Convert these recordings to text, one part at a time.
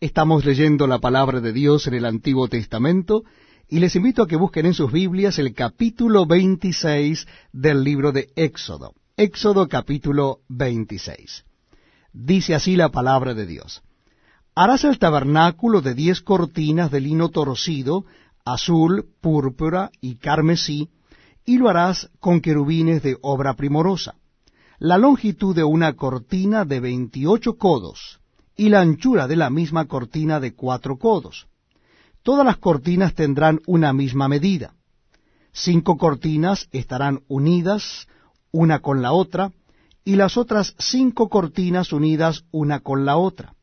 Estamos leyendo la palabra de Dios en el Antiguo Testamento y les invito a que busquen en sus Biblias el capítulo 26 del libro de Éxodo. Éxodo capítulo 26. Dice así la palabra de Dios. Harás el tabernáculo de diez cortinas de lino torcido, azul, púrpura y carmesí, y lo harás con querubines de obra primorosa. La longitud de una cortina de veintiocho codos, y la anchura de la misma cortina de cuatro codos. Todas las cortinas tendrán una misma medida. Cinco cortinas estarán unidas una con la otra, y las otras cinco cortinas unidas una con la otra.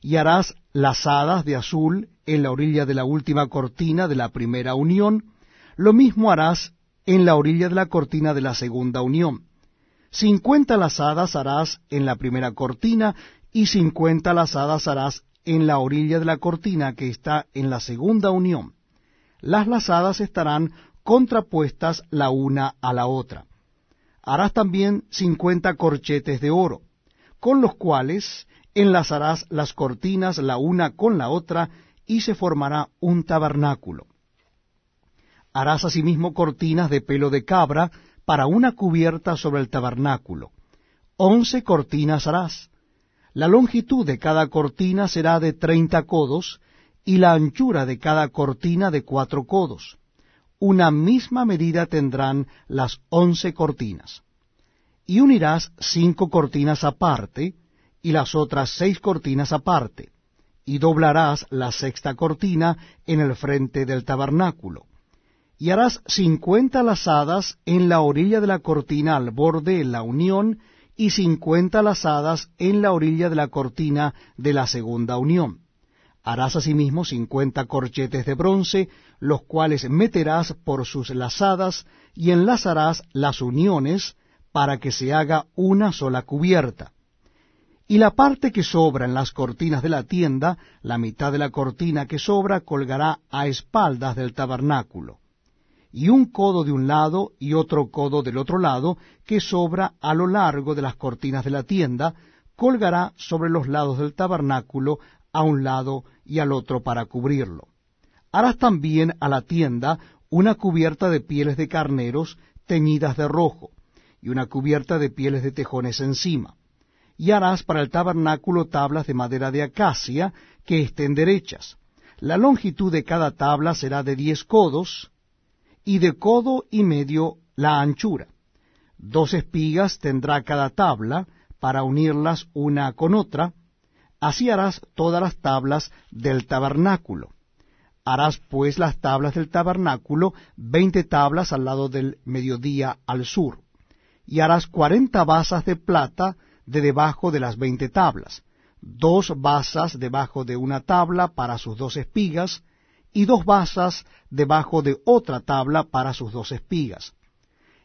Y harás lazadas de azul en la orilla de la última cortina de la primera unión, lo mismo harás en la orilla de la cortina de la segunda unión. Cincuenta lazadas harás en la primera cortina y cincuenta lazadas harás en la orilla de la cortina que está en la segunda unión. Las lazadas estarán contrapuestas la una a la otra. Harás también cincuenta corchetes de oro, con los cuales enlazarás las cortinas la una con la otra, y se formará un tabernáculo. Harás asimismo cortinas de pelo de cabra para una cubierta sobre el tabernáculo. Once cortinas harás, la longitud de cada cortina será de treinta codos, y la anchura de cada cortina de cuatro codos. Una misma medida tendrán las once cortinas. Y unirás cinco cortinas aparte, y las otras seis cortinas aparte, y doblarás la sexta cortina en el frente del tabernáculo. Y harás cincuenta lazadas en la orilla de la cortina al borde de la unión, y cincuenta lazadas en la orilla de la cortina de la segunda unión. Harás asimismo cincuenta corchetes de bronce, los cuales meterás por sus lazadas, y enlazarás las uniones, para que se haga una sola cubierta. Y la parte que sobra en las cortinas de la tienda, la mitad de la cortina que sobra colgará a espaldas del tabernáculo y un codo de un lado y otro codo del otro lado, que sobra a lo largo de las cortinas de la tienda, colgará sobre los lados del tabernáculo a un lado y al otro para cubrirlo. Harás también a la tienda una cubierta de pieles de carneros teñidas de rojo, y una cubierta de pieles de tejones encima. Y harás para el tabernáculo tablas de madera de acacia que estén derechas. La longitud de cada tabla será de diez codos, y de codo y medio la anchura. Dos espigas tendrá cada tabla para unirlas una con otra, así harás todas las tablas del tabernáculo. Harás pues las tablas del tabernáculo, veinte tablas al lado del mediodía al sur, y harás cuarenta basas de plata de debajo de las veinte tablas, dos basas debajo de una tabla para sus dos espigas, y dos basas debajo de otra tabla para sus dos espigas.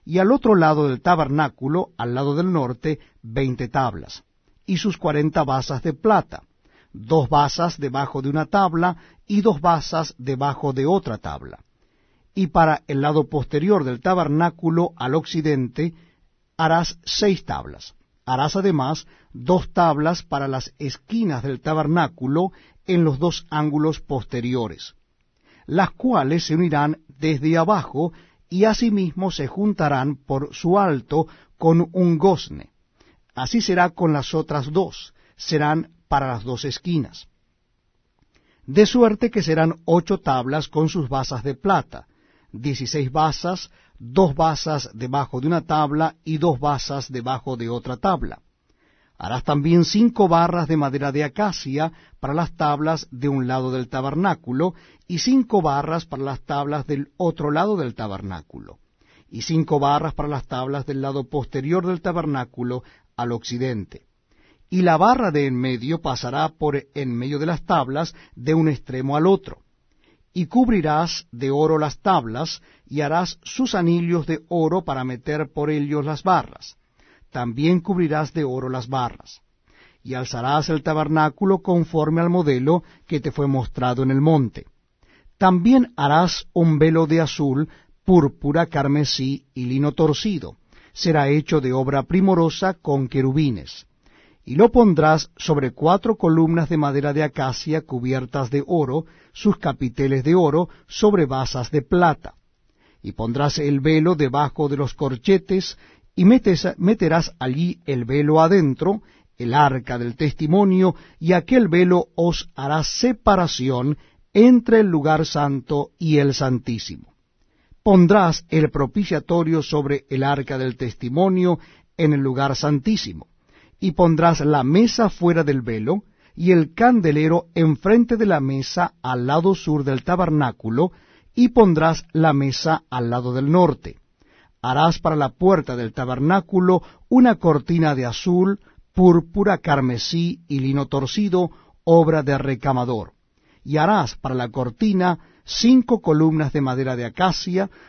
Y al otro lado del tabernáculo, al lado del norte, veinte tablas, y sus cuarenta basas de plata, dos basas debajo de una tabla y dos basas debajo de otra tabla. Y para el lado posterior del tabernáculo, al occidente, harás seis tablas. Harás además dos tablas para las esquinas del tabernáculo en los dos ángulos posteriores las cuales se unirán desde abajo y asimismo se juntarán por su alto con un gozne. Así será con las otras dos, serán para las dos esquinas. De suerte que serán ocho tablas con sus basas de plata, dieciséis basas, dos basas debajo de una tabla y dos basas debajo de otra tabla Harás también cinco barras de madera de acacia para las tablas de un lado del tabernáculo, y cinco barras para las tablas del otro lado del tabernáculo, y cinco barras para las tablas del lado posterior del tabernáculo al occidente. Y la barra de en medio pasará por en medio de las tablas de un extremo al otro. Y cubrirás de oro las tablas, y harás sus anillos de oro para meter por ellos las barras también cubrirás de oro las barras, y alzarás el tabernáculo conforme al modelo que te fue mostrado en el monte. También harás un velo de azul, púrpura, carmesí y lino torcido. Será hecho de obra primorosa con querubines. y lo pondrás sobre cuatro columnas de madera de acacia cubiertas de oro, sus capiteles de oro, sobre basas de plata. Y pondrás el velo debajo de los corchetes, y meterás allí el velo adentro, el arca del testimonio, y aquel velo os hará separación entre el lugar santo y el santísimo. Pondrás el propiciatorio sobre el arca del testimonio en el lugar santísimo, y pondrás la mesa fuera del velo, y el candelero enfrente de la mesa al lado sur del tabernáculo, y pondrás la mesa al lado del norte. Harás para la puerta del tabernáculo una cortina de azul, púrpura, carmesí y lino torcido, obra de recamador. Y harás para la cortina cinco columnas de madera de acacia,